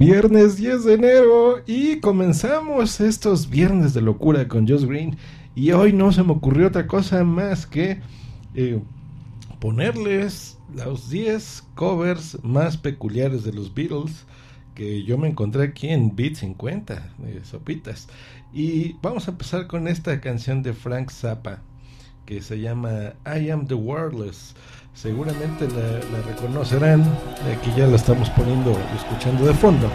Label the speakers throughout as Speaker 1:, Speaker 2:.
Speaker 1: Viernes 10 de enero y comenzamos estos viernes de locura con Josh Green. Y hoy no se me ocurrió otra cosa más que eh, ponerles los 10 covers más peculiares de los Beatles que yo me encontré aquí en Beat 50, de Sopitas. Y vamos a empezar con esta canción de Frank Zappa que se llama I Am the Wordless seguramente la, reconocerán, aquí ya la estamos poniendo escuchando de fondo,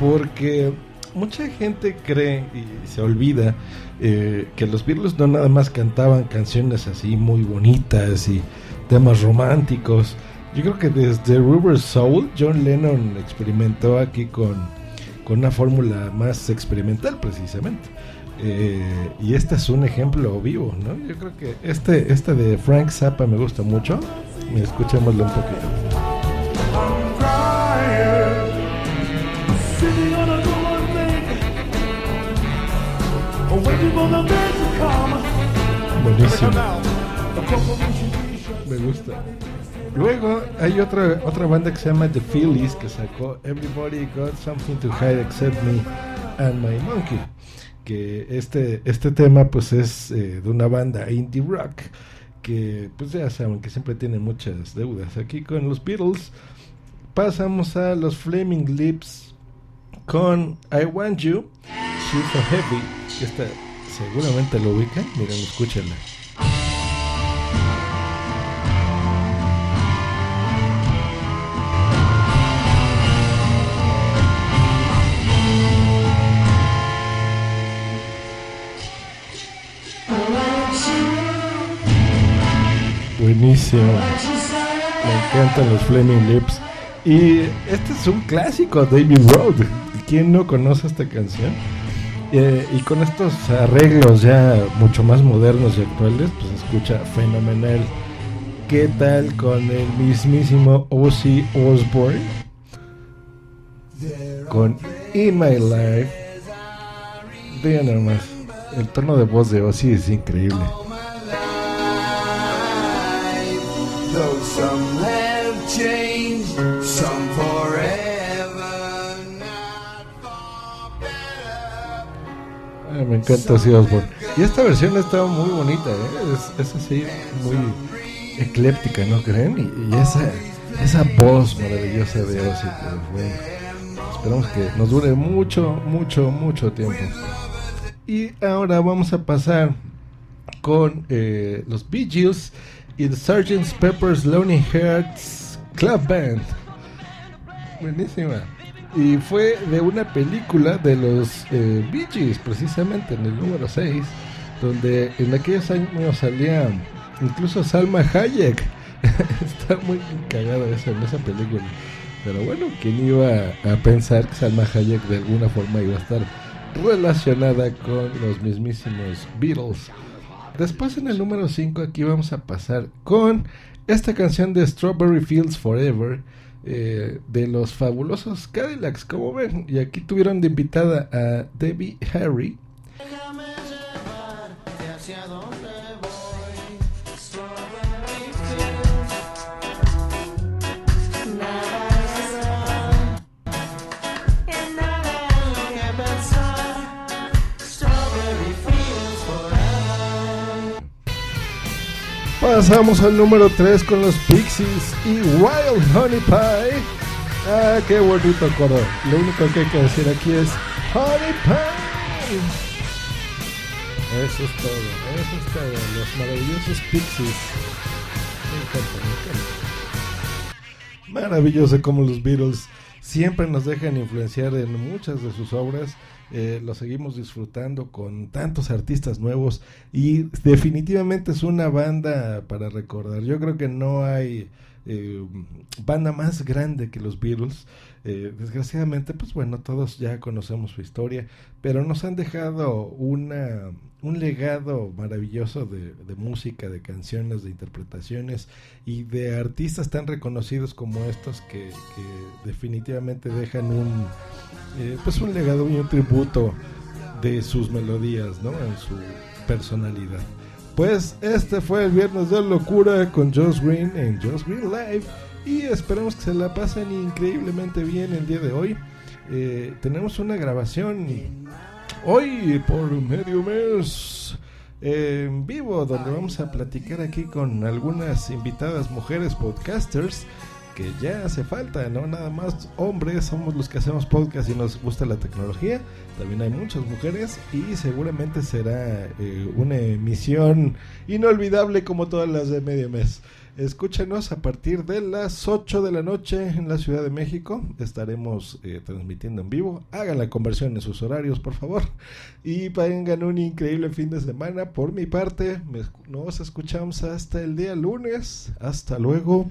Speaker 1: porque mucha gente cree y se olvida eh, que los Beatles no nada más cantaban canciones así muy bonitas y temas románticos. Yo creo que desde River Soul, John Lennon experimentó aquí con, con una fórmula más experimental precisamente. Eh, y este es un ejemplo vivo, ¿no? Yo creo que este, este de Frank Zappa me gusta mucho. Escuchémoslo un poquito. Buenísimo. Me gusta. Luego hay otra otra banda que se llama The Phillies que sacó Everybody Got Something to Hide Except Me and My Monkey que este, este tema pues es eh, de una banda indie rock que pues ya saben que siempre tiene muchas deudas. Aquí con los Beatles pasamos a los Flaming Lips con I Want You, She's So Heavy, esta seguramente lo ubican, miren, escúchenla. Buenísimo. Me encantan los Flaming Lips. Y este es un clásico, David Road. ¿Quién no conoce esta canción? Eh, y con estos arreglos ya mucho más modernos y actuales, pues escucha fenomenal. ¿Qué tal con el mismísimo Ozzy Osbourne? Con In My Life. Vean nomás, el tono de voz de Ozzy es increíble. Me encanta Ozzy Osbourne. Y esta versión está muy bonita, ¿eh? es, así, muy ecléptica, ¿no creen? Y, esa, esa voz maravillosa de Ozzy, pues, esperamos que nos dure mucho, mucho, mucho tiempo. Y ahora vamos a pasar con eh, los Bee Gees y The Sgt. Pepper's Lonely Hearts Club Band. Buenísima. Y fue de una película de los eh, Bee Gees, precisamente en el número 6, donde en aquellos años salía incluso Salma Hayek. Está muy cagada esa, en esa película. Pero bueno, ¿quién iba a pensar que Salma Hayek de alguna forma iba a estar relacionada con los mismísimos Beatles? Después en el número 5 aquí vamos a pasar con esta canción de Strawberry Fields Forever eh, de los fabulosos Cadillacs, como ven. Y aquí tuvieron de invitada a Debbie Harry. Pasamos al número 3 con los Pixies y Wild Honey Pie. Ah, qué bonito coro. Lo único que hay que decir aquí es Honey Pie. Eso es todo, eso es todo. Los maravillosos Pixies. Me encanta, me encanta. Maravilloso como los Beatles siempre nos dejan influenciar en muchas de sus obras eh, lo seguimos disfrutando con tantos artistas nuevos y definitivamente es una banda para recordar. Yo creo que no hay eh, banda más grande que los Beatles. Eh, desgraciadamente, pues bueno, todos ya conocemos su historia, pero nos han dejado una, un legado maravilloso de, música, de canciones, de interpretaciones y de artistas tan reconocidos como estos que, definitivamente dejan un, eh, pues un legado y un tributo de sus melodías, ¿no? En su personalidad. Pues este fue el viernes de locura con Josh Green en Josh Green Live. y esperamos que se la pasen increíblemente bien el día de hoy. Eh, tenemos una grabación hoy por medio mes en vivo donde vamos a platicar aquí con algunas invitadas mujeres podcasters que ya hace falta, no nada más hombres somos los que hacemos podcast y nos gusta la tecnología, también hay muchas mujeres y seguramente será eh, una emisión inolvidable como todas las de medio mes. Escúchenos a partir de las 8 de la noche en la Ciudad de México. Estaremos eh, transmitiendo en vivo. Hagan la conversión en sus horarios, por favor. Y tengan un increíble fin de semana. Por mi parte, nos escuchamos hasta el día lunes. Hasta luego.